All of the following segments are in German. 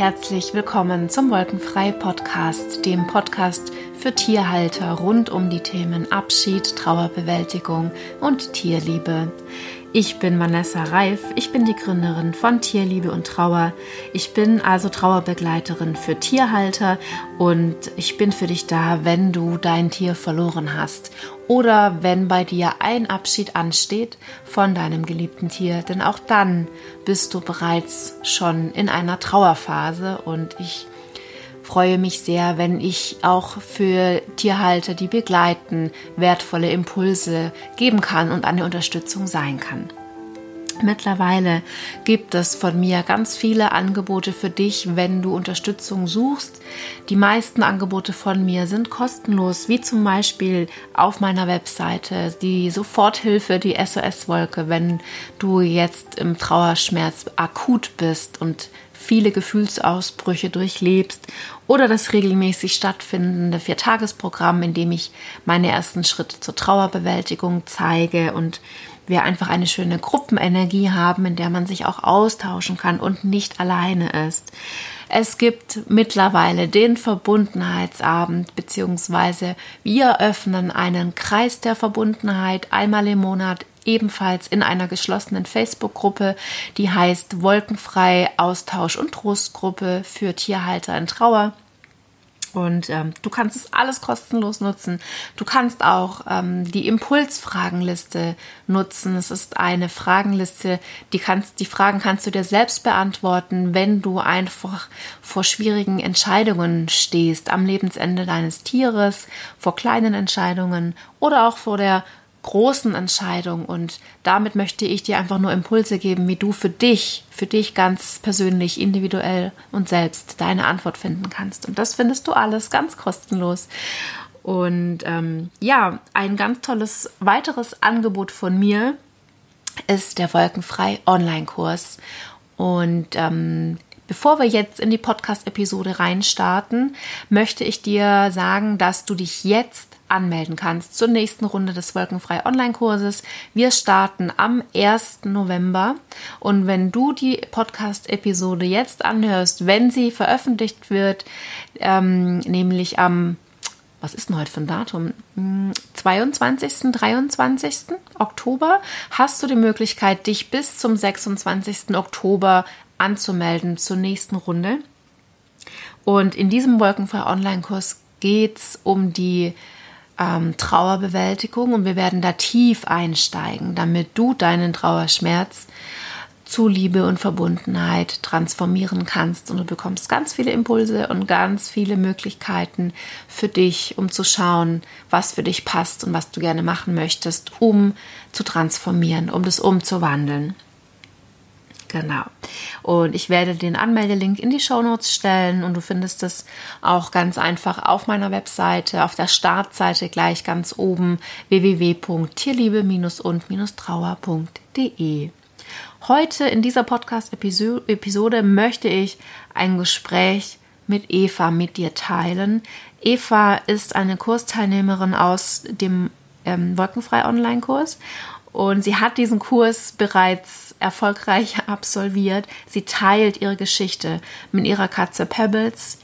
herzlich willkommen zum Wolkenfrei Podcast, dem Podcast für Tierhalter rund um die Themen Abschied, Trauerbewältigung und Tierliebe. Ich bin Vanessa Reif, ich bin die Gründerin von Tierliebe und Trauer. Ich bin also Trauerbegleiterin für Tierhalter und ich bin für dich da, wenn du dein Tier verloren hast oder wenn bei dir ein Abschied ansteht von deinem geliebten Tier, denn auch dann bist du bereits schon in einer Trauerphase und ich freue mich sehr, wenn ich auch für Tierhalter, die begleiten, wertvolle Impulse geben kann und eine Unterstützung sein kann. Mittlerweile gibt es von mir ganz viele Angebote für dich, wenn du Unterstützung suchst. Die meisten Angebote von mir sind kostenlos, wie zum Beispiel auf meiner Webseite die Soforthilfe, die SOS-Wolke, wenn du jetzt im Trauerschmerz akut bist und viele Gefühlsausbrüche durchlebst oder das regelmäßig stattfindende Viertagesprogramm, in dem ich meine ersten Schritte zur Trauerbewältigung zeige und wir einfach eine schöne Gruppenenergie haben, in der man sich auch austauschen kann und nicht alleine ist. Es gibt mittlerweile den Verbundenheitsabend, beziehungsweise wir öffnen einen Kreis der Verbundenheit einmal im Monat ebenfalls in einer geschlossenen Facebook-Gruppe, die heißt Wolkenfrei Austausch und Trostgruppe für Tierhalter in Trauer. Und ähm, du kannst es alles kostenlos nutzen. Du kannst auch ähm, die Impulsfragenliste nutzen. Es ist eine Fragenliste, die kannst, die Fragen kannst du dir selbst beantworten, wenn du einfach vor schwierigen Entscheidungen stehst, am Lebensende deines Tieres, vor kleinen Entscheidungen oder auch vor der großen Entscheidung und damit möchte ich dir einfach nur Impulse geben, wie du für dich, für dich ganz persönlich, individuell und selbst deine Antwort finden kannst. Und das findest du alles ganz kostenlos. Und ähm, ja, ein ganz tolles weiteres Angebot von mir ist der Wolkenfrei Online-Kurs. Und ähm, Bevor wir jetzt in die Podcast-Episode reinstarten, möchte ich dir sagen, dass du dich jetzt anmelden kannst zur nächsten Runde des Wolkenfrei Online-Kurses. Wir starten am 1. November und wenn du die Podcast-Episode jetzt anhörst, wenn sie veröffentlicht wird, ähm, nämlich am was ist denn heute für ein Datum? 22., hm, 23. Oktober hast du die Möglichkeit, dich bis zum 26. Oktober anzumelden zur nächsten Runde. Und in diesem Wolkenfrei Online-Kurs geht es um die ähm, Trauerbewältigung und wir werden da tief einsteigen, damit du deinen Trauerschmerz zu Liebe und Verbundenheit transformieren kannst und du bekommst ganz viele Impulse und ganz viele Möglichkeiten für dich, um zu schauen, was für dich passt und was du gerne machen möchtest, um zu transformieren, um das umzuwandeln. Genau. Und ich werde den Anmeldelink in die Show Notes stellen und du findest es auch ganz einfach auf meiner Webseite, auf der Startseite gleich ganz oben www.tierliebe-und-trauer.de. Heute in dieser Podcast-Episode möchte ich ein Gespräch mit Eva mit dir teilen. Eva ist eine Kursteilnehmerin aus dem ähm, Wolkenfrei Online-Kurs und sie hat diesen Kurs bereits erfolgreich absolviert. Sie teilt ihre Geschichte mit ihrer Katze Pebbles,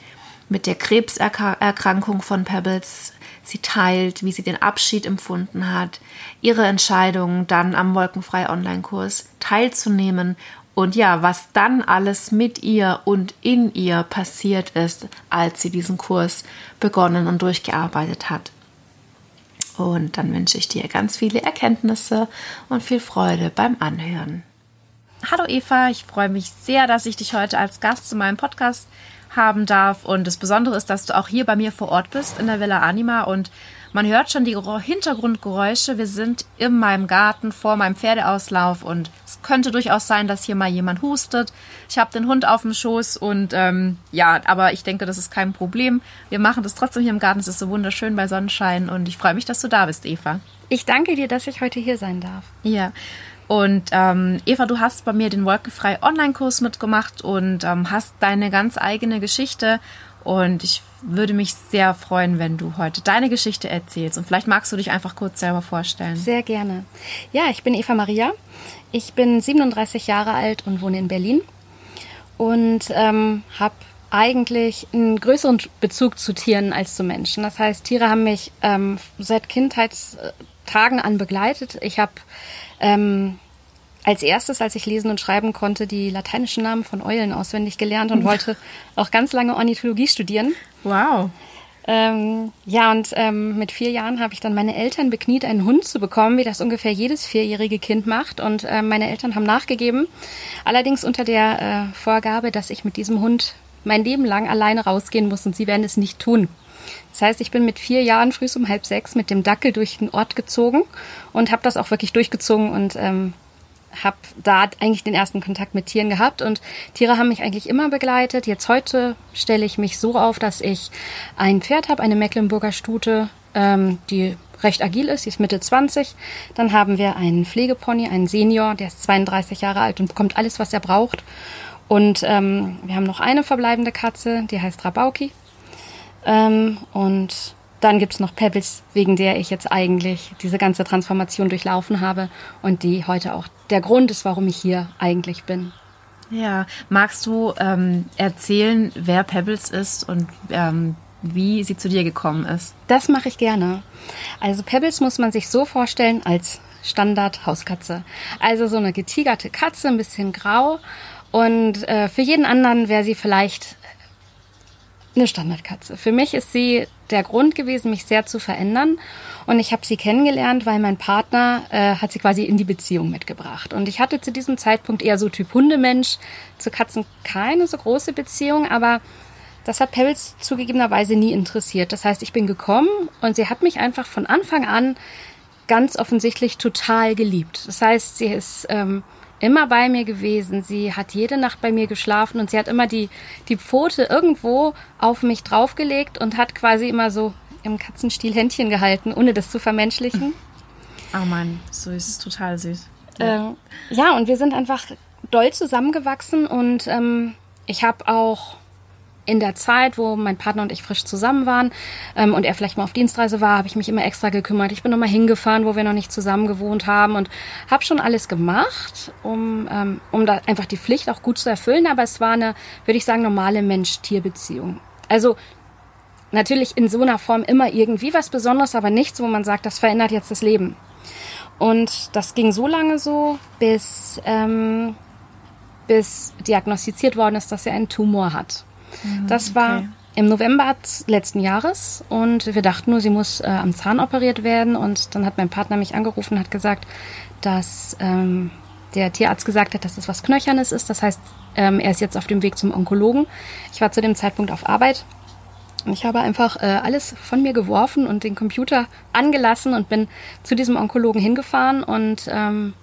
mit der Krebserkrankung von Pebbles. Sie teilt, wie sie den Abschied empfunden hat, ihre Entscheidung, dann am Wolkenfrei Online-Kurs teilzunehmen und ja, was dann alles mit ihr und in ihr passiert ist, als sie diesen Kurs begonnen und durchgearbeitet hat. Und dann wünsche ich dir ganz viele Erkenntnisse und viel Freude beim Anhören. Hallo Eva, ich freue mich sehr, dass ich dich heute als Gast zu meinem Podcast haben darf. Und das Besondere ist, dass du auch hier bei mir vor Ort bist in der Villa Anima und man hört schon die Hintergrundgeräusche. Wir sind in meinem Garten vor meinem Pferdeauslauf und es könnte durchaus sein, dass hier mal jemand hustet. Ich habe den Hund auf dem Schoß und ähm, ja, aber ich denke, das ist kein Problem. Wir machen das trotzdem hier im Garten. Es ist so wunderschön bei Sonnenschein und ich freue mich, dass du da bist, Eva. Ich danke dir, dass ich heute hier sein darf. Ja. Und ähm, Eva, du hast bei mir den Wolkenfrei Online-Kurs mitgemacht und ähm, hast deine ganz eigene Geschichte. Und ich würde mich sehr freuen, wenn du heute deine Geschichte erzählst. Und vielleicht magst du dich einfach kurz selber vorstellen. Sehr gerne. Ja, ich bin Eva Maria. Ich bin 37 Jahre alt und wohne in Berlin. und ähm, habe eigentlich einen größeren Bezug zu Tieren als zu Menschen. Das heißt, Tiere haben mich ähm, seit Kindheitstagen an begleitet. Ich habe ähm, als erstes, als ich lesen und schreiben konnte, die lateinischen Namen von Eulen auswendig gelernt und wollte auch ganz lange Ornithologie studieren. Wow. Ähm, ja, und ähm, mit vier Jahren habe ich dann meine Eltern bekniet, einen Hund zu bekommen, wie das ungefähr jedes vierjährige Kind macht. Und äh, meine Eltern haben nachgegeben, allerdings unter der äh, Vorgabe, dass ich mit diesem Hund mein Leben lang alleine rausgehen muss und sie werden es nicht tun. Das heißt, ich bin mit vier Jahren früh um halb sechs mit dem Dackel durch den Ort gezogen und habe das auch wirklich durchgezogen und ähm, habe da eigentlich den ersten Kontakt mit Tieren gehabt und Tiere haben mich eigentlich immer begleitet. Jetzt heute stelle ich mich so auf, dass ich ein Pferd habe, eine Mecklenburger Stute, ähm, die recht agil ist, sie ist Mitte 20. Dann haben wir einen Pflegepony, einen Senior, der ist 32 Jahre alt und bekommt alles, was er braucht. Und ähm, wir haben noch eine verbleibende Katze, die heißt Rabauki. Ähm, und dann gibt's noch Pebbles, wegen der ich jetzt eigentlich diese ganze Transformation durchlaufen habe und die heute auch der Grund ist, warum ich hier eigentlich bin. Ja, magst du ähm, erzählen, wer Pebbles ist und ähm, wie sie zu dir gekommen ist? Das mache ich gerne. Also Pebbles muss man sich so vorstellen als Standard-Hauskatze. Also so eine getigerte Katze, ein bisschen grau. Und äh, für jeden anderen wäre sie vielleicht eine Standardkatze. Für mich ist sie der Grund gewesen, mich sehr zu verändern. Und ich habe sie kennengelernt, weil mein Partner äh, hat sie quasi in die Beziehung mitgebracht. Und ich hatte zu diesem Zeitpunkt eher so Typ Hundemensch, zu Katzen keine so große Beziehung, aber das hat Pebbles zugegebenerweise nie interessiert. Das heißt, ich bin gekommen und sie hat mich einfach von Anfang an ganz offensichtlich total geliebt. Das heißt, sie ist ähm, immer bei mir gewesen. Sie hat jede Nacht bei mir geschlafen und sie hat immer die, die Pfote irgendwo auf mich draufgelegt und hat quasi immer so im Katzenstil Händchen gehalten, ohne das zu vermenschlichen. Oh Mann, süß, total süß. Ja, ähm, ja und wir sind einfach doll zusammengewachsen und ähm, ich habe auch in der Zeit, wo mein Partner und ich frisch zusammen waren ähm, und er vielleicht mal auf Dienstreise war, habe ich mich immer extra gekümmert. Ich bin nochmal hingefahren, wo wir noch nicht zusammen gewohnt haben und habe schon alles gemacht, um, ähm, um da einfach die Pflicht auch gut zu erfüllen. Aber es war eine, würde ich sagen, normale Mensch-Tier-Beziehung. Also natürlich in so einer Form immer irgendwie was Besonderes, aber nichts, wo man sagt, das verändert jetzt das Leben. Und das ging so lange so, bis, ähm, bis diagnostiziert worden ist, dass er einen Tumor hat. Mhm, das war okay. im November letzten Jahres und wir dachten nur, sie muss äh, am Zahn operiert werden. Und dann hat mein Partner mich angerufen und hat gesagt, dass ähm, der Tierarzt gesagt hat, dass das was Knöchernes ist. Das heißt, ähm, er ist jetzt auf dem Weg zum Onkologen. Ich war zu dem Zeitpunkt auf Arbeit. Und ich habe einfach äh, alles von mir geworfen und den Computer angelassen und bin zu diesem Onkologen hingefahren und ähm,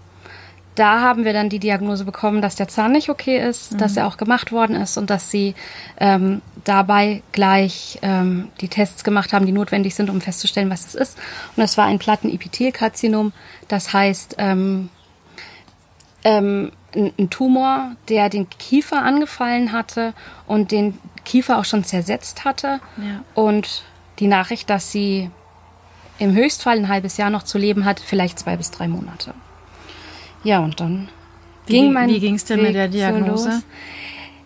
da haben wir dann die Diagnose bekommen, dass der Zahn nicht okay ist, mhm. dass er auch gemacht worden ist und dass sie ähm, dabei gleich ähm, die Tests gemacht haben, die notwendig sind, um festzustellen, was es ist. Und es war ein Plattenepithelkarzinom, das heißt ähm, ähm, ein, ein Tumor, der den Kiefer angefallen hatte und den Kiefer auch schon zersetzt hatte. Ja. Und die Nachricht, dass sie im Höchstfall ein halbes Jahr noch zu leben hat, vielleicht zwei bis drei Monate. Ja, und dann wie, ging mein Wie ging es denn Weg mit der Diagnose? So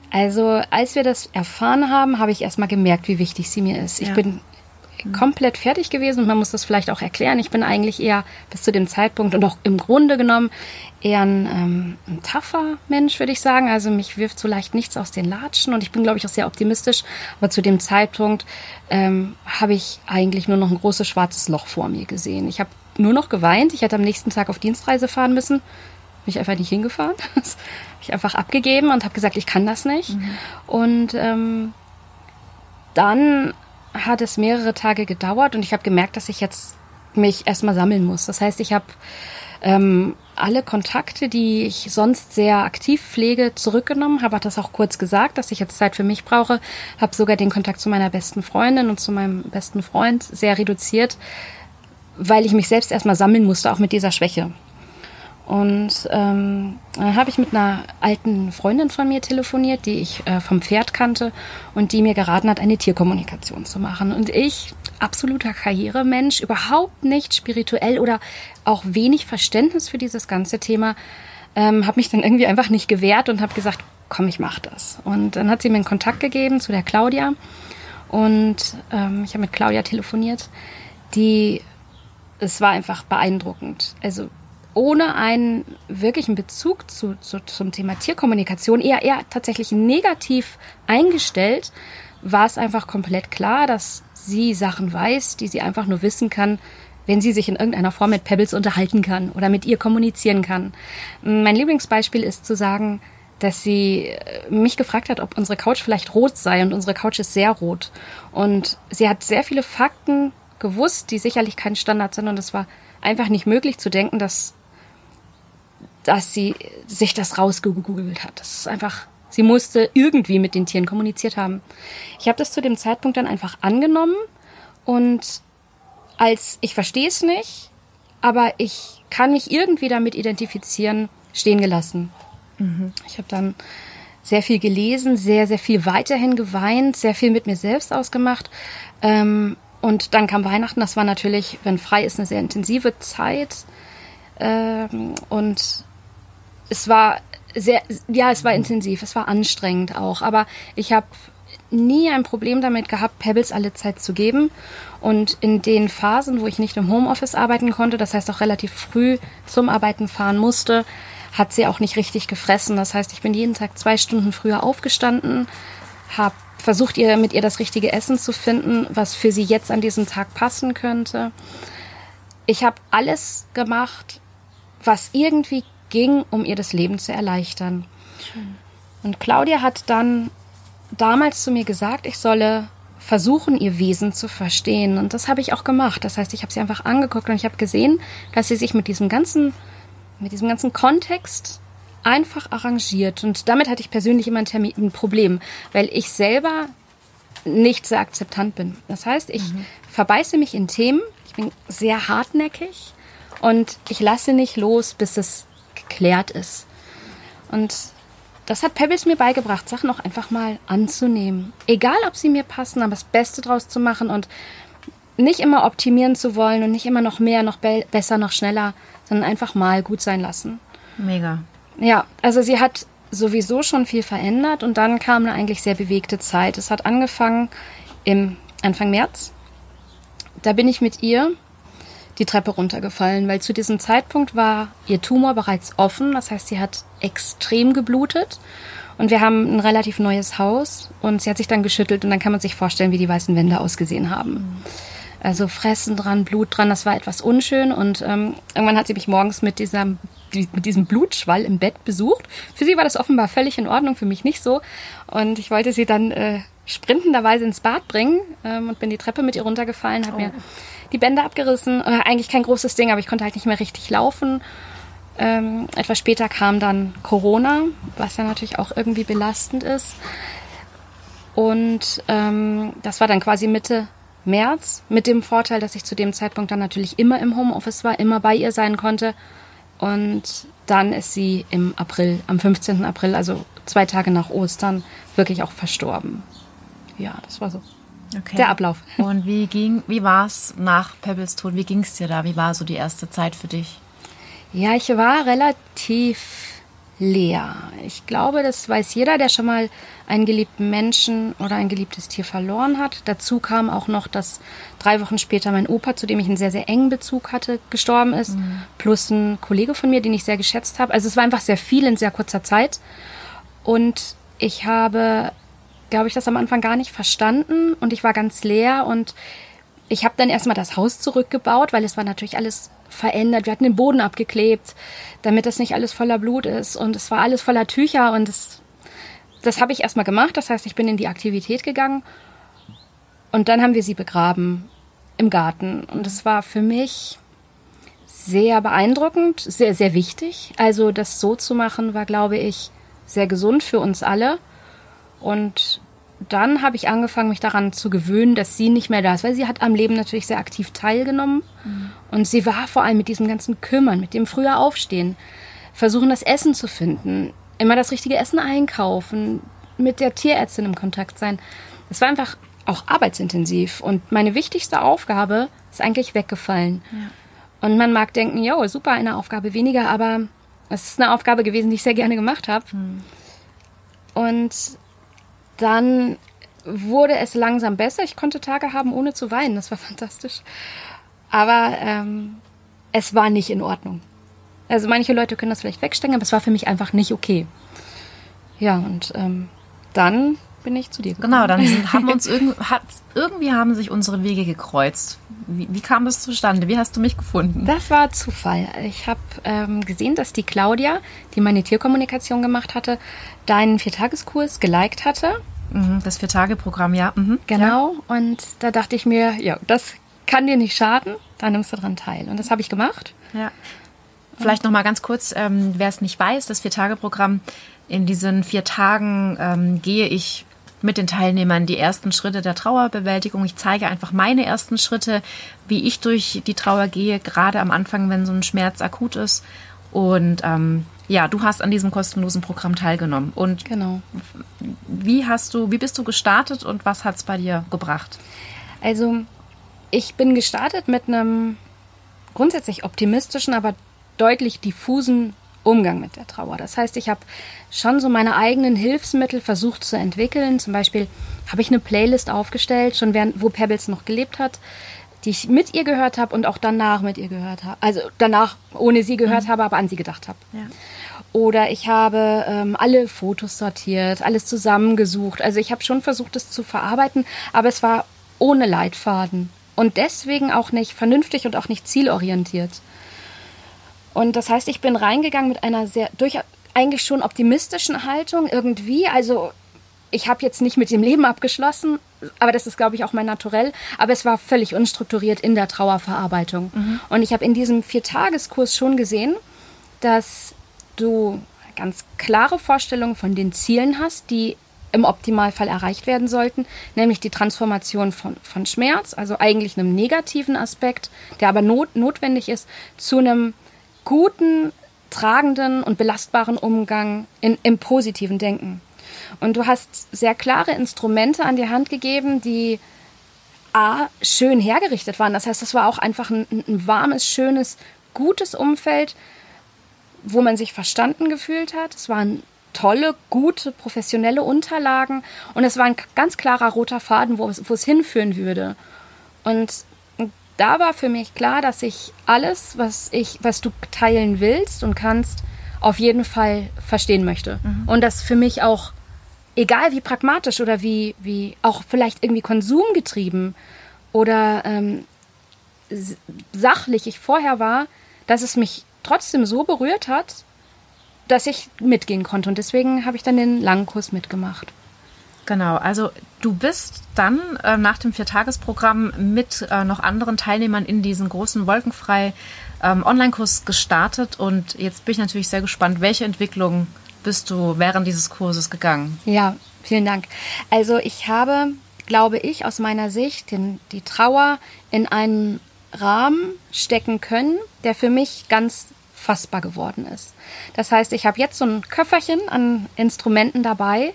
also, als wir das erfahren haben, habe ich erstmal gemerkt, wie wichtig sie mir ist. Ja. Ich bin komplett fertig gewesen und man muss das vielleicht auch erklären. Ich bin eigentlich eher bis zu dem Zeitpunkt und auch im Grunde genommen eher ein, ähm, ein tougher Mensch, würde ich sagen. Also mich wirft so leicht nichts aus den Latschen und ich bin, glaube ich, auch sehr optimistisch. Aber zu dem Zeitpunkt ähm, habe ich eigentlich nur noch ein großes schwarzes Loch vor mir gesehen. Ich habe nur noch geweint. Ich hätte am nächsten Tag auf Dienstreise fahren müssen. Bin ich einfach nicht hingefahren. Ich einfach abgegeben und habe gesagt, ich kann das nicht. Mhm. Und ähm, dann hat es mehrere Tage gedauert und ich habe gemerkt, dass ich jetzt mich erstmal sammeln muss. Das heißt, ich habe ähm, alle Kontakte, die ich sonst sehr aktiv pflege, zurückgenommen, habe das auch kurz gesagt, dass ich jetzt Zeit für mich brauche, habe sogar den Kontakt zu meiner besten Freundin und zu meinem besten Freund sehr reduziert, weil ich mich selbst erstmal sammeln musste, auch mit dieser Schwäche. Und ähm, dann habe ich mit einer alten Freundin von mir telefoniert, die ich äh, vom Pferd kannte und die mir geraten hat, eine Tierkommunikation zu machen. Und ich, absoluter Karrieremensch, überhaupt nicht spirituell oder auch wenig Verständnis für dieses ganze Thema, ähm, habe mich dann irgendwie einfach nicht gewehrt und habe gesagt, komm, ich mach das. Und dann hat sie mir einen Kontakt gegeben zu der Claudia. Und ähm, ich habe mit Claudia telefoniert. Die, es war einfach beeindruckend. Also ohne einen wirklichen Bezug zu, zu, zum Thema Tierkommunikation, eher, eher tatsächlich negativ eingestellt, war es einfach komplett klar, dass sie Sachen weiß, die sie einfach nur wissen kann, wenn sie sich in irgendeiner Form mit Pebbles unterhalten kann oder mit ihr kommunizieren kann. Mein Lieblingsbeispiel ist zu sagen, dass sie äh, mich gefragt hat, ob unsere Couch vielleicht rot sei und unsere Couch ist sehr rot. Und sie hat sehr viele Fakten gewusst, die sicherlich kein Standard sind und es war einfach nicht möglich zu denken, dass, dass sie sich das rausgegoogelt hat. Das ist einfach, sie musste irgendwie mit den Tieren kommuniziert haben. Ich habe das zu dem Zeitpunkt dann einfach angenommen und als ich verstehe es nicht, aber ich kann mich irgendwie damit identifizieren, stehen gelassen. Mhm. Ich habe dann sehr viel gelesen, sehr, sehr viel weiterhin geweint, sehr viel mit mir selbst ausgemacht. Ähm, und dann kam Weihnachten, das war natürlich, wenn frei ist, eine sehr intensive Zeit. Ähm, und es war sehr, ja, es war intensiv, es war anstrengend auch. Aber ich habe nie ein Problem damit gehabt, Pebbles alle Zeit zu geben. Und in den Phasen, wo ich nicht im Homeoffice arbeiten konnte, das heißt auch relativ früh zum Arbeiten fahren musste, hat sie auch nicht richtig gefressen. Das heißt, ich bin jeden Tag zwei Stunden früher aufgestanden, habe versucht, ihr mit ihr das richtige Essen zu finden, was für sie jetzt an diesem Tag passen könnte. Ich habe alles gemacht, was irgendwie ging, um ihr das Leben zu erleichtern. Schön. Und Claudia hat dann damals zu mir gesagt, ich solle versuchen, ihr Wesen zu verstehen. Und das habe ich auch gemacht. Das heißt, ich habe sie einfach angeguckt und ich habe gesehen, dass sie sich mit diesem ganzen, mit diesem ganzen Kontext einfach arrangiert. Und damit hatte ich persönlich immer ein, ein Problem, weil ich selber nicht sehr akzeptant bin. Das heißt, ich mhm. verbeiße mich in Themen, ich bin sehr hartnäckig und ich lasse nicht los, bis es geklärt ist. Und das hat Pebbles mir beigebracht, Sachen auch einfach mal anzunehmen. Egal, ob sie mir passen, aber das Beste draus zu machen und nicht immer optimieren zu wollen und nicht immer noch mehr, noch be besser, noch schneller, sondern einfach mal gut sein lassen. Mega. Ja, also sie hat sowieso schon viel verändert und dann kam eine eigentlich sehr bewegte Zeit. Es hat angefangen im Anfang März. Da bin ich mit ihr die Treppe runtergefallen, weil zu diesem Zeitpunkt war ihr Tumor bereits offen. Das heißt, sie hat extrem geblutet. Und wir haben ein relativ neues Haus und sie hat sich dann geschüttelt und dann kann man sich vorstellen, wie die weißen Wände ausgesehen haben. Also Fressen dran, Blut dran, das war etwas unschön und ähm, irgendwann hat sie mich morgens mit, dieser, mit diesem Blutschwall im Bett besucht. Für sie war das offenbar völlig in Ordnung, für mich nicht so. Und ich wollte sie dann äh, sprintenderweise ins Bad bringen ähm, und bin die Treppe mit ihr runtergefallen, habe oh. mir die Bänder abgerissen. Äh, eigentlich kein großes Ding, aber ich konnte halt nicht mehr richtig laufen. Ähm, etwas später kam dann Corona, was ja natürlich auch irgendwie belastend ist. Und ähm, das war dann quasi Mitte März, mit dem Vorteil, dass ich zu dem Zeitpunkt dann natürlich immer im Homeoffice war, immer bei ihr sein konnte. Und dann ist sie im April, am 15. April, also zwei Tage nach Ostern, wirklich auch verstorben. Ja, das war so. Okay. Der Ablauf. Und wie ging, wie war es nach Pebbles Tod? Wie ging es dir da? Wie war so die erste Zeit für dich? Ja, ich war relativ leer. Ich glaube, das weiß jeder, der schon mal einen geliebten Menschen oder ein geliebtes Tier verloren hat. Dazu kam auch noch, dass drei Wochen später mein Opa, zu dem ich einen sehr, sehr engen Bezug hatte, gestorben ist. Mhm. Plus ein Kollege von mir, den ich sehr geschätzt habe. Also es war einfach sehr viel in sehr kurzer Zeit. Und ich habe glaube ich, das am Anfang gar nicht verstanden und ich war ganz leer und ich habe dann erstmal das Haus zurückgebaut, weil es war natürlich alles verändert. Wir hatten den Boden abgeklebt, damit das nicht alles voller Blut ist und es war alles voller Tücher und das, das habe ich erstmal gemacht. Das heißt, ich bin in die Aktivität gegangen und dann haben wir sie begraben im Garten und es war für mich sehr beeindruckend, sehr, sehr wichtig. Also das so zu machen war, glaube ich, sehr gesund für uns alle. Und dann habe ich angefangen, mich daran zu gewöhnen, dass sie nicht mehr da ist, weil sie hat am Leben natürlich sehr aktiv teilgenommen. Mhm. Und sie war vor allem mit diesem ganzen Kümmern, mit dem früher Aufstehen, versuchen, das Essen zu finden, immer das richtige Essen einkaufen, mit der Tierärztin im Kontakt sein. Das war einfach auch arbeitsintensiv. Und meine wichtigste Aufgabe ist eigentlich weggefallen. Ja. Und man mag denken, jo, super, eine Aufgabe weniger, aber es ist eine Aufgabe gewesen, die ich sehr gerne gemacht habe. Mhm. Und dann wurde es langsam besser. Ich konnte Tage haben, ohne zu weinen. Das war fantastisch. Aber ähm, es war nicht in Ordnung. Also manche Leute können das vielleicht wegstecken, aber es war für mich einfach nicht okay. Ja, und ähm, dann bin ich zu dir gekommen. Genau, dann sind, haben uns irgend, hat, irgendwie haben sich unsere Wege gekreuzt. Wie, wie, kam es zustande? Wie hast du mich gefunden? Das war Zufall. Ich habe ähm, gesehen, dass die Claudia, die meine Tierkommunikation gemacht hatte, deinen Viertageskurs geliked hatte. Mhm, das Viertageprogramm, ja. Mhm, genau. Ja. Und da dachte ich mir, ja, das kann dir nicht schaden. Da nimmst du dran teil. Und das habe ich gemacht. Ja. Vielleicht noch mal ganz kurz, ähm, wer es nicht weiß, das Viertageprogramm in diesen vier Tagen ähm, gehe ich mit den Teilnehmern die ersten Schritte der Trauerbewältigung. Ich zeige einfach meine ersten Schritte, wie ich durch die Trauer gehe, gerade am Anfang, wenn so ein Schmerz akut ist. Und ähm, ja, du hast an diesem kostenlosen Programm teilgenommen. Und genau. wie hast du, wie bist du gestartet und was hat es bei dir gebracht? Also ich bin gestartet mit einem grundsätzlich optimistischen, aber deutlich diffusen Umgang mit der Trauer. Das heißt, ich habe schon so meine eigenen Hilfsmittel versucht zu entwickeln. Zum Beispiel habe ich eine Playlist aufgestellt, schon während, wo Pebbles noch gelebt hat, die ich mit ihr gehört habe und auch danach mit ihr gehört habe. Also danach ohne sie gehört mhm. habe, aber an sie gedacht habe. Ja. Oder ich habe ähm, alle Fotos sortiert, alles zusammengesucht. Also ich habe schon versucht, es zu verarbeiten, aber es war ohne Leitfaden und deswegen auch nicht vernünftig und auch nicht zielorientiert. Und das heißt, ich bin reingegangen mit einer sehr durch eigentlich schon optimistischen Haltung irgendwie. Also ich habe jetzt nicht mit dem Leben abgeschlossen, aber das ist, glaube ich, auch mein Naturell. Aber es war völlig unstrukturiert in der Trauerverarbeitung. Mhm. Und ich habe in diesem Viertageskurs schon gesehen, dass du ganz klare Vorstellungen von den Zielen hast, die im Optimalfall erreicht werden sollten, nämlich die Transformation von, von Schmerz, also eigentlich einem negativen Aspekt, der aber not, notwendig ist, zu einem guten, tragenden und belastbaren Umgang in, im positiven Denken. Und du hast sehr klare Instrumente an die Hand gegeben, die A, schön hergerichtet waren. Das heißt, das war auch einfach ein, ein warmes, schönes, gutes Umfeld, wo man sich verstanden gefühlt hat. Es waren tolle, gute, professionelle Unterlagen und es war ein ganz klarer roter Faden, wo es, wo es hinführen würde. Und da war für mich klar, dass ich alles, was ich, was du teilen willst und kannst, auf jeden Fall verstehen möchte. Mhm. Und das für mich auch, egal wie pragmatisch oder wie, wie auch vielleicht irgendwie konsumgetrieben oder ähm, sachlich ich vorher war, dass es mich trotzdem so berührt hat, dass ich mitgehen konnte. Und deswegen habe ich dann den langen Kurs mitgemacht. Genau, also du bist dann äh, nach dem Viertagesprogramm mit äh, noch anderen Teilnehmern in diesen großen Wolkenfrei ähm, Online-Kurs gestartet und jetzt bin ich natürlich sehr gespannt, welche Entwicklung bist du während dieses Kurses gegangen? Ja, vielen Dank. Also ich habe, glaube ich, aus meiner Sicht den, die Trauer in einen Rahmen stecken können, der für mich ganz fassbar geworden ist. Das heißt, ich habe jetzt so ein Köfferchen an Instrumenten dabei,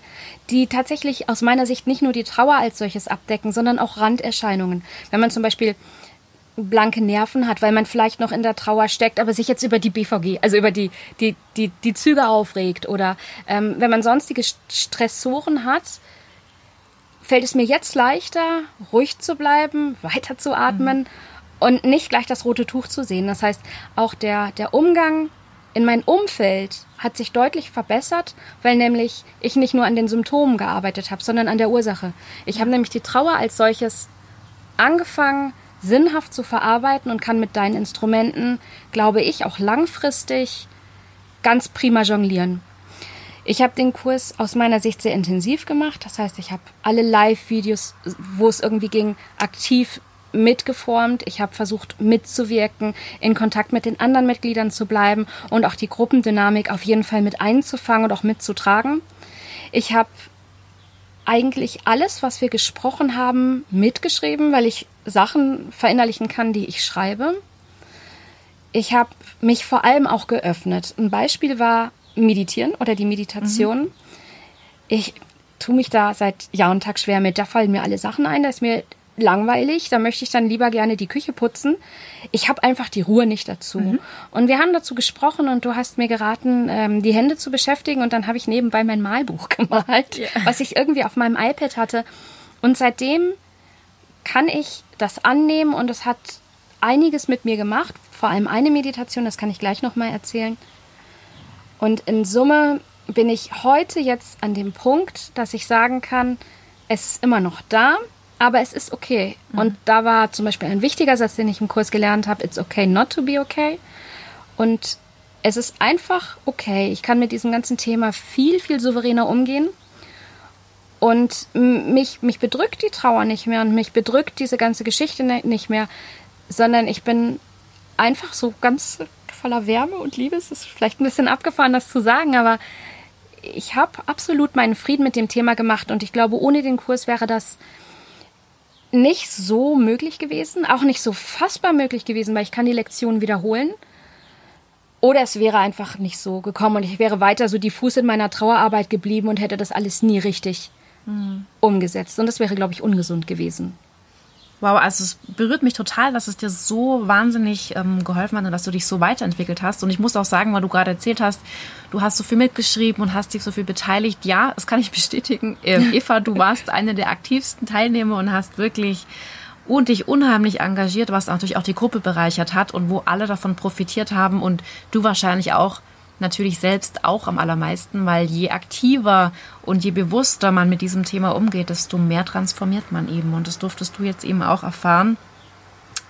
die tatsächlich aus meiner Sicht nicht nur die Trauer als solches abdecken, sondern auch Randerscheinungen. Wenn man zum Beispiel blanke Nerven hat, weil man vielleicht noch in der Trauer steckt, aber sich jetzt über die BVG, also über die, die, die, die Züge aufregt oder ähm, wenn man sonstige Stressoren hat, fällt es mir jetzt leichter, ruhig zu bleiben, weiter zu atmen mhm. Und nicht gleich das rote Tuch zu sehen. Das heißt, auch der, der Umgang in mein Umfeld hat sich deutlich verbessert, weil nämlich ich nicht nur an den Symptomen gearbeitet habe, sondern an der Ursache. Ich habe nämlich die Trauer als solches angefangen, sinnhaft zu verarbeiten und kann mit deinen Instrumenten, glaube ich, auch langfristig ganz prima jonglieren. Ich habe den Kurs aus meiner Sicht sehr intensiv gemacht. Das heißt, ich habe alle Live-Videos, wo es irgendwie ging, aktiv mitgeformt. Ich habe versucht mitzuwirken, in Kontakt mit den anderen Mitgliedern zu bleiben und auch die Gruppendynamik auf jeden Fall mit einzufangen und auch mitzutragen. Ich habe eigentlich alles, was wir gesprochen haben, mitgeschrieben, weil ich Sachen verinnerlichen kann, die ich schreibe. Ich habe mich vor allem auch geöffnet. Ein Beispiel war Meditieren oder die Meditation. Mhm. Ich tue mich da seit Jahr und Tag schwer mit. Da fallen mir alle Sachen ein. Da ist mir langweilig, da möchte ich dann lieber gerne die Küche putzen. Ich habe einfach die Ruhe nicht dazu. Mhm. Und wir haben dazu gesprochen und du hast mir geraten, ähm, die Hände zu beschäftigen und dann habe ich nebenbei mein Malbuch gemalt, ja. was ich irgendwie auf meinem iPad hatte. Und seitdem kann ich das annehmen und es hat einiges mit mir gemacht, vor allem eine Meditation, das kann ich gleich nochmal erzählen. Und in Summe bin ich heute jetzt an dem Punkt, dass ich sagen kann, es ist immer noch da, aber es ist okay. Mhm. Und da war zum Beispiel ein wichtiger Satz, den ich im Kurs gelernt habe, it's okay not to be okay. Und es ist einfach okay. Ich kann mit diesem ganzen Thema viel, viel souveräner umgehen. Und mich, mich bedrückt die Trauer nicht mehr und mich bedrückt diese ganze Geschichte ne, nicht mehr, sondern ich bin einfach so ganz voller Wärme und Liebe. Es ist vielleicht ein bisschen abgefahren, das zu sagen, aber ich habe absolut meinen Frieden mit dem Thema gemacht und ich glaube, ohne den Kurs wäre das nicht so möglich gewesen, auch nicht so fassbar möglich gewesen, weil ich kann die Lektion wiederholen. Oder es wäre einfach nicht so gekommen und ich wäre weiter so diffus in meiner Trauerarbeit geblieben und hätte das alles nie richtig mhm. umgesetzt. Und das wäre, glaube ich, ungesund gewesen. Wow, also es berührt mich total, dass es dir so wahnsinnig ähm, geholfen hat und dass du dich so weiterentwickelt hast. Und ich muss auch sagen, weil du gerade erzählt hast, du hast so viel mitgeschrieben und hast dich so viel beteiligt. Ja, das kann ich bestätigen. Ähm, Eva, du warst eine der aktivsten Teilnehmer und hast wirklich und dich unheimlich engagiert, was natürlich auch die Gruppe bereichert hat und wo alle davon profitiert haben und du wahrscheinlich auch natürlich selbst auch am allermeisten, weil je aktiver und je bewusster man mit diesem Thema umgeht, desto mehr transformiert man eben. Und das durftest du jetzt eben auch erfahren.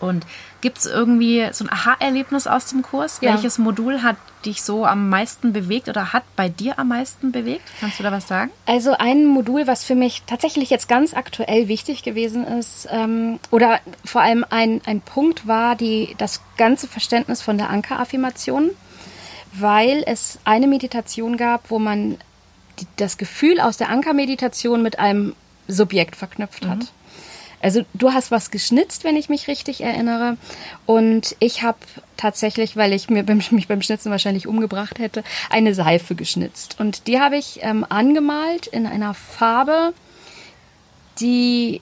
Und gibt es irgendwie so ein Aha-Erlebnis aus dem Kurs? Ja. Welches Modul hat dich so am meisten bewegt oder hat bei dir am meisten bewegt? Kannst du da was sagen? Also ein Modul, was für mich tatsächlich jetzt ganz aktuell wichtig gewesen ist, ähm, oder vor allem ein, ein Punkt war die, das ganze Verständnis von der Anker-Affirmation weil es eine Meditation gab, wo man die, das Gefühl aus der Ankermeditation mit einem Subjekt verknüpft hat. Mhm. Also du hast was geschnitzt, wenn ich mich richtig erinnere. Und ich habe tatsächlich, weil ich mir beim, mich beim Schnitzen wahrscheinlich umgebracht hätte, eine Seife geschnitzt. Und die habe ich ähm, angemalt in einer Farbe, die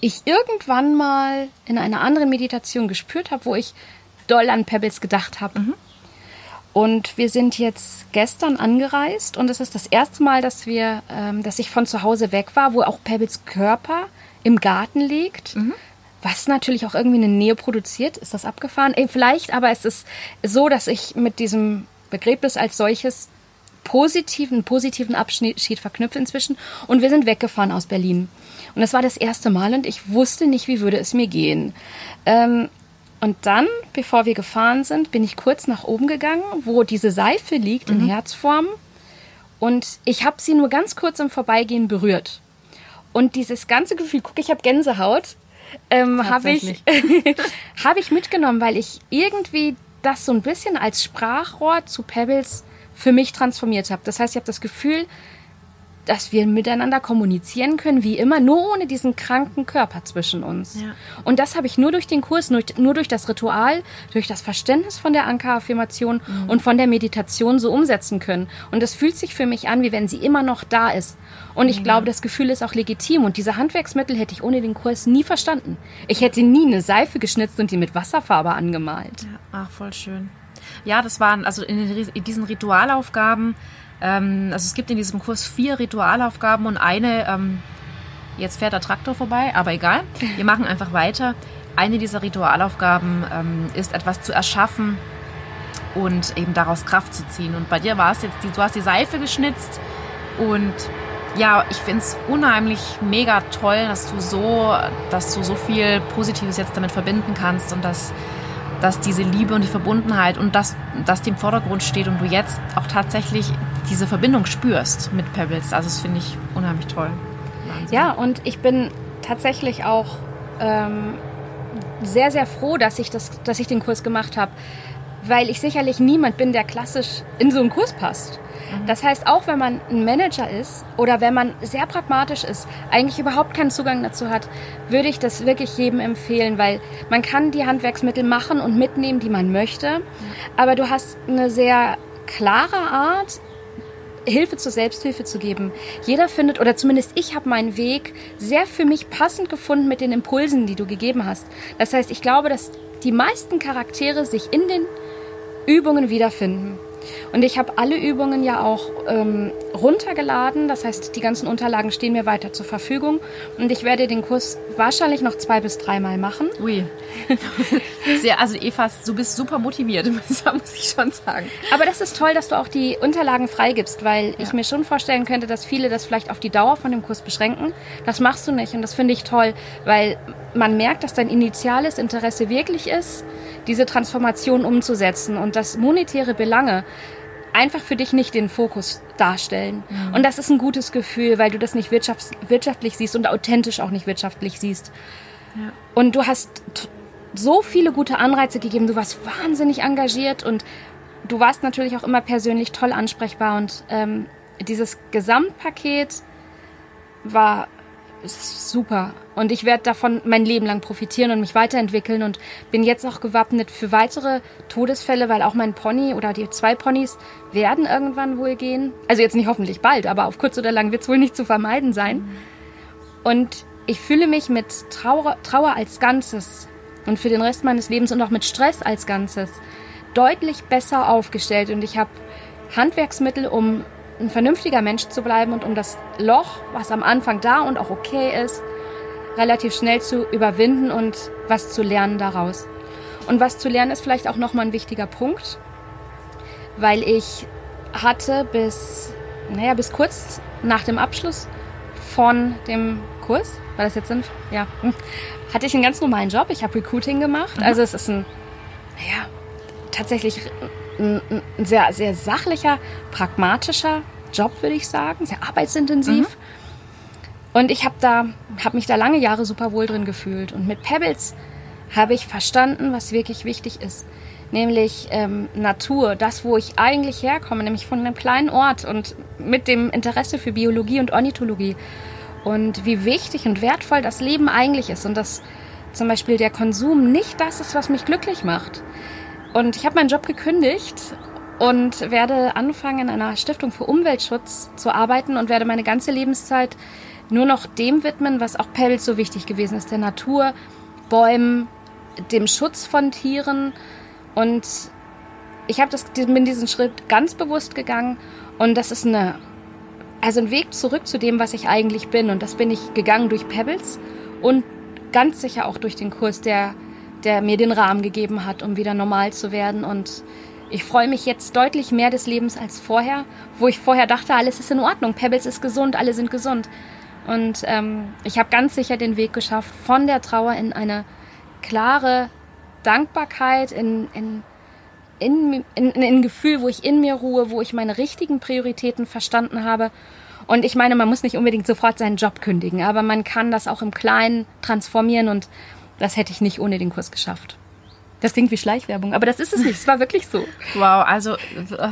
ich irgendwann mal in einer anderen Meditation gespürt habe, wo ich doll an Pebbles gedacht habe. Mhm. Und wir sind jetzt gestern angereist und es ist das erste Mal, dass wir, ähm, dass ich von zu Hause weg war, wo auch Pebbles Körper im Garten liegt. Mhm. Was natürlich auch irgendwie eine Nähe produziert. Ist das abgefahren? Ey, vielleicht, aber es ist so, dass ich mit diesem Begräbnis als solches positiven, positiven Abschied verknüpfe inzwischen. Und wir sind weggefahren aus Berlin. Und das war das erste Mal und ich wusste nicht, wie würde es mir gehen. Ähm, und dann, bevor wir gefahren sind, bin ich kurz nach oben gegangen, wo diese Seife liegt mhm. in Herzform. Und ich habe sie nur ganz kurz im Vorbeigehen berührt. Und dieses ganze Gefühl, guck, ich habe Gänsehaut, ähm, habe ich, hab ich mitgenommen, weil ich irgendwie das so ein bisschen als Sprachrohr zu Pebbles für mich transformiert habe. Das heißt, ich habe das Gefühl, dass wir miteinander kommunizieren können, wie immer, nur ohne diesen kranken Körper zwischen uns. Ja. Und das habe ich nur durch den Kurs, nur, nur, durch das Ritual, durch das Verständnis von der Anker-Affirmation mhm. und von der Meditation so umsetzen können. Und das fühlt sich für mich an, wie wenn sie immer noch da ist. Und ich mhm. glaube, das Gefühl ist auch legitim. Und diese Handwerksmittel hätte ich ohne den Kurs nie verstanden. Ich hätte nie eine Seife geschnitzt und die mit Wasserfarbe angemalt. Ja, ach, voll schön. Ja, das waren also in, in diesen Ritualaufgaben ähm, also es gibt in diesem Kurs vier Ritualaufgaben und eine, ähm, jetzt fährt der Traktor vorbei, aber egal, wir machen einfach weiter. Eine dieser Ritualaufgaben ähm, ist etwas zu erschaffen und eben daraus Kraft zu ziehen. Und bei dir war es jetzt, du hast die Seife geschnitzt und ja, ich finde es unheimlich mega toll, dass du so, dass du so viel Positives jetzt damit verbinden kannst und dass dass diese Liebe und die Verbundenheit und das, das dem Vordergrund steht und du jetzt auch tatsächlich diese Verbindung spürst mit Pebbles. Also das finde ich unheimlich toll. Wahnsinn. Ja, und ich bin tatsächlich auch ähm, sehr, sehr froh, dass ich, das, dass ich den Kurs gemacht habe, weil ich sicherlich niemand bin, der klassisch in so einen Kurs passt. Mhm. Das heißt, auch wenn man ein Manager ist oder wenn man sehr pragmatisch ist, eigentlich überhaupt keinen Zugang dazu hat, würde ich das wirklich jedem empfehlen, weil man kann die Handwerksmittel machen und mitnehmen, die man möchte, aber du hast eine sehr klare Art, Hilfe zur Selbsthilfe zu geben. Jeder findet, oder zumindest ich habe meinen Weg sehr für mich passend gefunden mit den Impulsen, die du gegeben hast. Das heißt, ich glaube, dass die meisten Charaktere sich in den Übungen wiederfinden. Und ich habe alle Übungen ja auch ähm, runtergeladen. Das heißt, die ganzen Unterlagen stehen mir weiter zur Verfügung. Und ich werde den Kurs wahrscheinlich noch zwei bis dreimal machen. Ui. Sehr, also Eva, du bist super motiviert, muss ich schon sagen. Aber das ist toll, dass du auch die Unterlagen freigibst, weil ja. ich mir schon vorstellen könnte, dass viele das vielleicht auf die Dauer von dem Kurs beschränken. Das machst du nicht und das finde ich toll, weil man merkt, dass dein initiales Interesse wirklich ist, diese Transformation umzusetzen und dass monetäre Belange einfach für dich nicht den Fokus darstellen. Mhm. Und das ist ein gutes Gefühl, weil du das nicht wirtschaftlich siehst und authentisch auch nicht wirtschaftlich siehst. Ja. Und du hast so viele gute Anreize gegeben. Du warst wahnsinnig engagiert und du warst natürlich auch immer persönlich toll ansprechbar. Und ähm, dieses Gesamtpaket war super. Und ich werde davon mein Leben lang profitieren und mich weiterentwickeln und bin jetzt auch gewappnet für weitere Todesfälle, weil auch mein Pony oder die zwei Ponys werden irgendwann wohl gehen. Also jetzt nicht hoffentlich bald, aber auf kurz oder lang wird es wohl nicht zu vermeiden sein. Und ich fühle mich mit Trauer, Trauer als Ganzes und für den Rest meines Lebens und auch mit Stress als Ganzes deutlich besser aufgestellt. Und ich habe Handwerksmittel, um ein vernünftiger Mensch zu bleiben und um das Loch, was am Anfang da und auch okay ist, relativ schnell zu überwinden und was zu lernen daraus. Und was zu lernen ist vielleicht auch nochmal ein wichtiger Punkt, weil ich hatte bis, naja, bis kurz nach dem Abschluss von dem Kurs, war das jetzt sind, ja, hatte ich einen ganz normalen Job. Ich habe Recruiting gemacht. Also es ist ein, naja, tatsächlich ein, sehr, sehr sachlicher, pragmatischer Job, würde ich sagen, sehr arbeitsintensiv. Mhm. Und ich habe da, habe mich da lange Jahre super wohl drin gefühlt. Und mit Pebbles habe ich verstanden, was wirklich wichtig ist. Nämlich ähm, Natur, das, wo ich eigentlich herkomme, nämlich von einem kleinen Ort und mit dem Interesse für Biologie und Ornithologie und wie wichtig und wertvoll das Leben eigentlich ist und dass zum Beispiel der Konsum nicht das ist, was mich glücklich macht. Und ich habe meinen Job gekündigt und werde anfangen, in einer Stiftung für Umweltschutz zu arbeiten und werde meine ganze Lebenszeit nur noch dem widmen, was auch Pebbles so wichtig gewesen ist, der Natur, Bäumen, dem Schutz von Tieren. Und ich habe das bin diesen Schritt ganz bewusst gegangen und das ist eine also ein Weg zurück zu dem, was ich eigentlich bin. Und das bin ich gegangen durch Pebbles und ganz sicher auch durch den Kurs, der, der mir den Rahmen gegeben hat, um wieder normal zu werden. Und ich freue mich jetzt deutlich mehr des Lebens als vorher, wo ich vorher dachte, alles ist in Ordnung, Pebbles ist gesund, alle sind gesund. Und ähm, ich habe ganz sicher den Weg geschafft von der Trauer in eine klare Dankbarkeit, in, in, in, in, in ein Gefühl, wo ich in mir ruhe, wo ich meine richtigen Prioritäten verstanden habe. Und ich meine, man muss nicht unbedingt sofort seinen Job kündigen, aber man kann das auch im Kleinen transformieren und das hätte ich nicht ohne den Kurs geschafft. Das klingt wie Schleichwerbung, aber das ist es nicht. Es war wirklich so. Wow, also äh,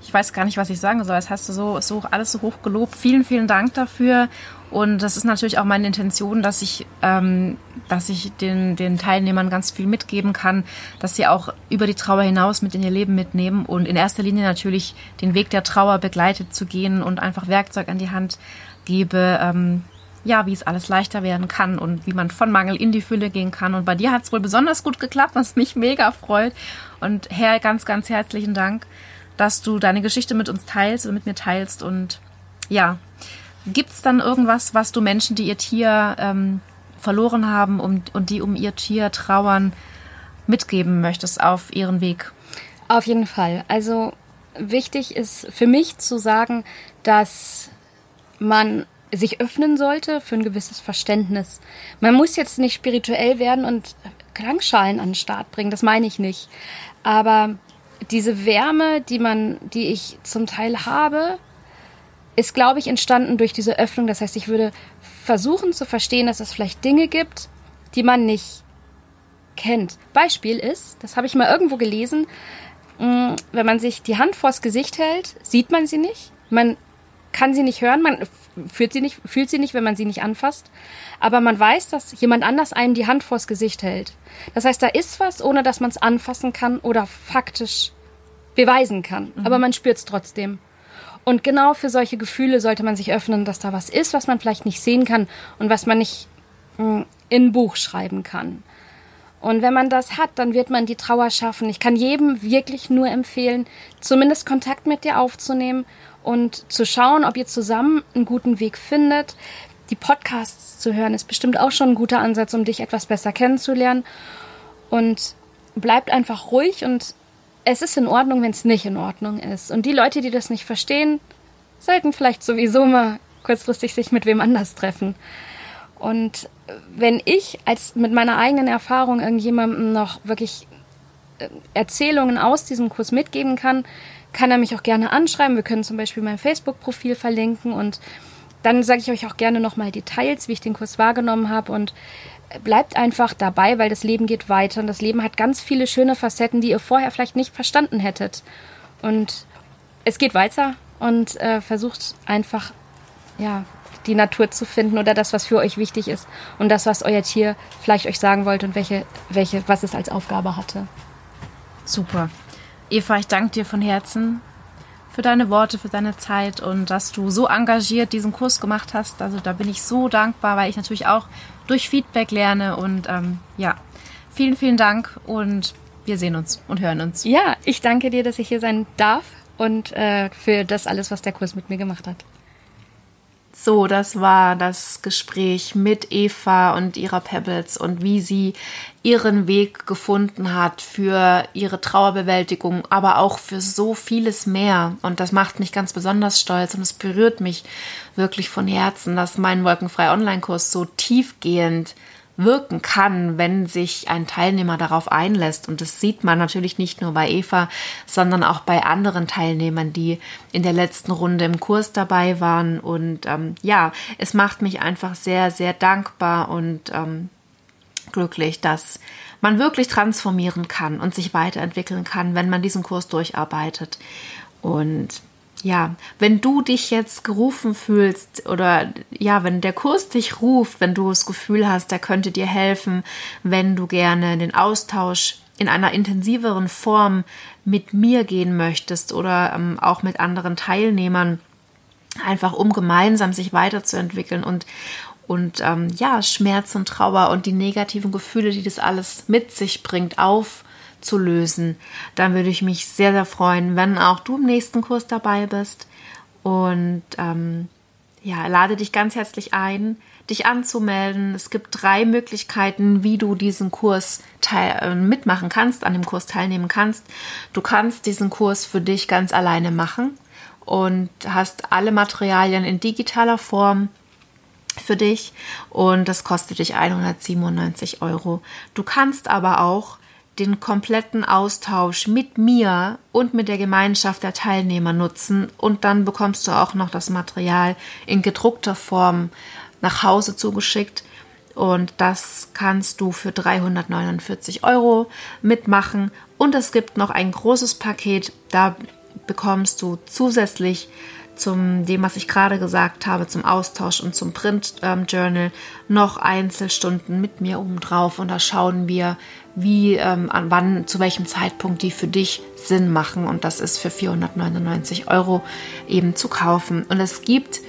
ich weiß gar nicht, was ich sagen soll. Das hast du so, so alles so hoch gelobt. Vielen, vielen Dank dafür. Und das ist natürlich auch meine Intention, dass ich, ähm, dass ich den, den Teilnehmern ganz viel mitgeben kann, dass sie auch über die Trauer hinaus mit in ihr Leben mitnehmen und in erster Linie natürlich den Weg der Trauer begleitet zu gehen und einfach Werkzeug an die Hand gebe, ähm, ja, wie es alles leichter werden kann und wie man von Mangel in die Fülle gehen kann. Und bei dir hat es wohl besonders gut geklappt, was mich mega freut. Und Herr, ganz, ganz herzlichen Dank, dass du deine Geschichte mit uns teilst und mit mir teilst. Und ja, Gibt es dann irgendwas, was du Menschen, die ihr Tier ähm, verloren haben um, und die um ihr Tier trauern, mitgeben möchtest auf ihren Weg? Auf jeden Fall. Also wichtig ist für mich zu sagen, dass man sich öffnen sollte für ein gewisses Verständnis. Man muss jetzt nicht spirituell werden und Klangschalen an den Start bringen, das meine ich nicht. Aber diese Wärme, die man, die ich zum Teil habe, ist, glaube ich, entstanden durch diese Öffnung. Das heißt, ich würde versuchen zu verstehen, dass es vielleicht Dinge gibt, die man nicht kennt. Beispiel ist, das habe ich mal irgendwo gelesen, mm, wenn man sich die Hand vors Gesicht hält, sieht man sie nicht. Man kann sie nicht hören, man fühlt sie nicht, fühlt sie nicht, wenn man sie nicht anfasst. Aber man weiß, dass jemand anders einem die Hand vors Gesicht hält. Das heißt, da ist was, ohne dass man es anfassen kann oder faktisch beweisen kann. Mhm. Aber man spürt es trotzdem. Und genau für solche Gefühle sollte man sich öffnen, dass da was ist, was man vielleicht nicht sehen kann und was man nicht mh, hm, in ein Buch schreiben kann. Und wenn man das hat, dann wird man die Trauer schaffen. Ich kann jedem wirklich nur empfehlen, zumindest Kontakt mit dir aufzunehmen und zu schauen, ob ihr zusammen einen guten Weg findet. Die Podcasts zu hören ist bestimmt auch schon ein guter Ansatz, um dich etwas besser kennenzulernen. Und bleibt einfach ruhig und es ist in Ordnung, wenn es nicht in Ordnung ist. Und die Leute, die das nicht verstehen, sollten vielleicht sowieso mal kurzfristig sich mit wem anders treffen. Und wenn ich als mit meiner eigenen Erfahrung irgendjemandem noch wirklich äh, Erzählungen aus diesem Kurs mitgeben kann, kann er mich auch gerne anschreiben. Wir können zum Beispiel mein Facebook-Profil verlinken und dann sage ich euch auch gerne nochmal Details, wie ich den Kurs wahrgenommen habe und bleibt einfach dabei, weil das Leben geht weiter und das Leben hat ganz viele schöne Facetten, die ihr vorher vielleicht nicht verstanden hättet. Und es geht weiter und äh, versucht einfach, ja, die Natur zu finden oder das, was für euch wichtig ist und das, was euer Tier vielleicht euch sagen wollte und welche, welche, was es als Aufgabe hatte. Super. Eva, ich danke dir von Herzen für deine Worte, für deine Zeit und dass du so engagiert diesen Kurs gemacht hast. Also da bin ich so dankbar, weil ich natürlich auch durch Feedback lerne und ähm, ja, vielen, vielen Dank und wir sehen uns und hören uns. Ja, ich danke dir, dass ich hier sein darf und äh, für das alles, was der Kurs mit mir gemacht hat. So, das war das Gespräch mit Eva und ihrer Pebbles und wie sie ihren Weg gefunden hat für ihre Trauerbewältigung, aber auch für so vieles mehr. Und das macht mich ganz besonders stolz und es berührt mich wirklich von Herzen, dass mein Wolkenfrei Online-Kurs so tiefgehend wirken kann, wenn sich ein Teilnehmer darauf einlässt. Und das sieht man natürlich nicht nur bei Eva, sondern auch bei anderen Teilnehmern, die in der letzten Runde im Kurs dabei waren. Und ähm, ja, es macht mich einfach sehr, sehr dankbar und ähm, glücklich, dass man wirklich transformieren kann und sich weiterentwickeln kann, wenn man diesen Kurs durcharbeitet. Und ja, wenn du dich jetzt gerufen fühlst oder ja, wenn der Kurs dich ruft, wenn du das Gefühl hast, der könnte dir helfen, wenn du gerne den Austausch in einer intensiveren Form mit mir gehen möchtest oder ähm, auch mit anderen Teilnehmern, einfach um gemeinsam sich weiterzuentwickeln und und ähm, ja, Schmerz und Trauer und die negativen Gefühle, die das alles mit sich bringt, auf zu lösen, dann würde ich mich sehr, sehr freuen, wenn auch du im nächsten Kurs dabei bist. Und ähm, ja, lade dich ganz herzlich ein, dich anzumelden. Es gibt drei Möglichkeiten, wie du diesen Kurs teil, äh, mitmachen kannst, an dem Kurs teilnehmen kannst. Du kannst diesen Kurs für dich ganz alleine machen und hast alle Materialien in digitaler Form für dich und das kostet dich 197 Euro. Du kannst aber auch den kompletten Austausch mit mir und mit der Gemeinschaft der Teilnehmer nutzen und dann bekommst du auch noch das Material in gedruckter Form nach Hause zugeschickt. Und das kannst du für 349 Euro mitmachen. Und es gibt noch ein großes Paket, da bekommst du zusätzlich zum dem, was ich gerade gesagt habe, zum Austausch und zum Print ähm, Journal noch Einzelstunden mit mir obendrauf und da schauen wir, wie, ähm, an wann, zu welchem Zeitpunkt die für dich Sinn machen und das ist für 499 Euro eben zu kaufen. Und es gibt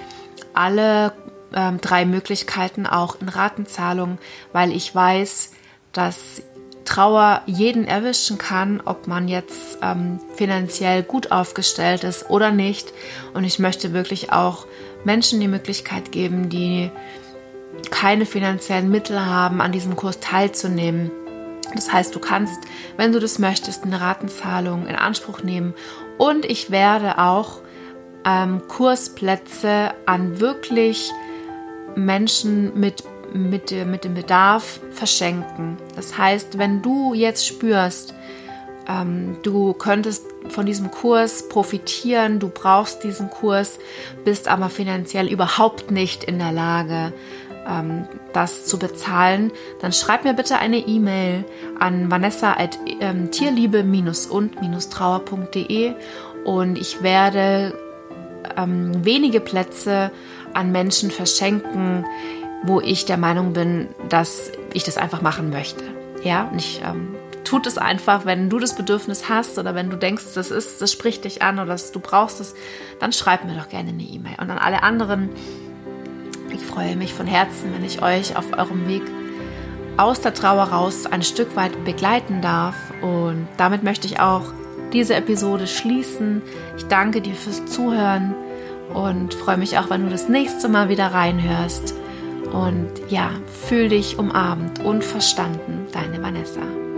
alle ähm, drei Möglichkeiten auch in Ratenzahlung, weil ich weiß, dass Trauer jeden erwischen kann, ob man jetzt ähm, finanziell gut aufgestellt ist oder nicht. Und ich möchte wirklich auch Menschen die Möglichkeit geben, die keine finanziellen Mittel haben, an diesem Kurs teilzunehmen. Das heißt, du kannst, wenn du das möchtest, eine Ratenzahlung in Anspruch nehmen. Und ich werde auch ähm, Kursplätze an wirklich Menschen mit mit, mit dem Bedarf verschenken. Das heißt, wenn du jetzt spürst, ähm, du könntest von diesem Kurs profitieren, du brauchst diesen Kurs, bist aber finanziell überhaupt nicht in der Lage, ähm, das zu bezahlen, dann schreib mir bitte eine E-Mail an vanessa.tierliebe-und-trauer.de ähm, und ich werde ähm, wenige Plätze an Menschen verschenken, wo ich der Meinung bin, dass ich das einfach machen möchte. Ja, und ich ähm, tut es einfach, wenn du das Bedürfnis hast oder wenn du denkst, das ist, das spricht dich an oder du brauchst es, dann schreib mir doch gerne eine E-Mail. Und an alle anderen, ich freue mich von Herzen, wenn ich euch auf eurem Weg aus der Trauer raus ein Stück weit begleiten darf. Und damit möchte ich auch diese Episode schließen. Ich danke dir fürs Zuhören und freue mich auch, wenn du das nächste Mal wieder reinhörst. Und ja, fühl dich umarmt und verstanden, deine Vanessa.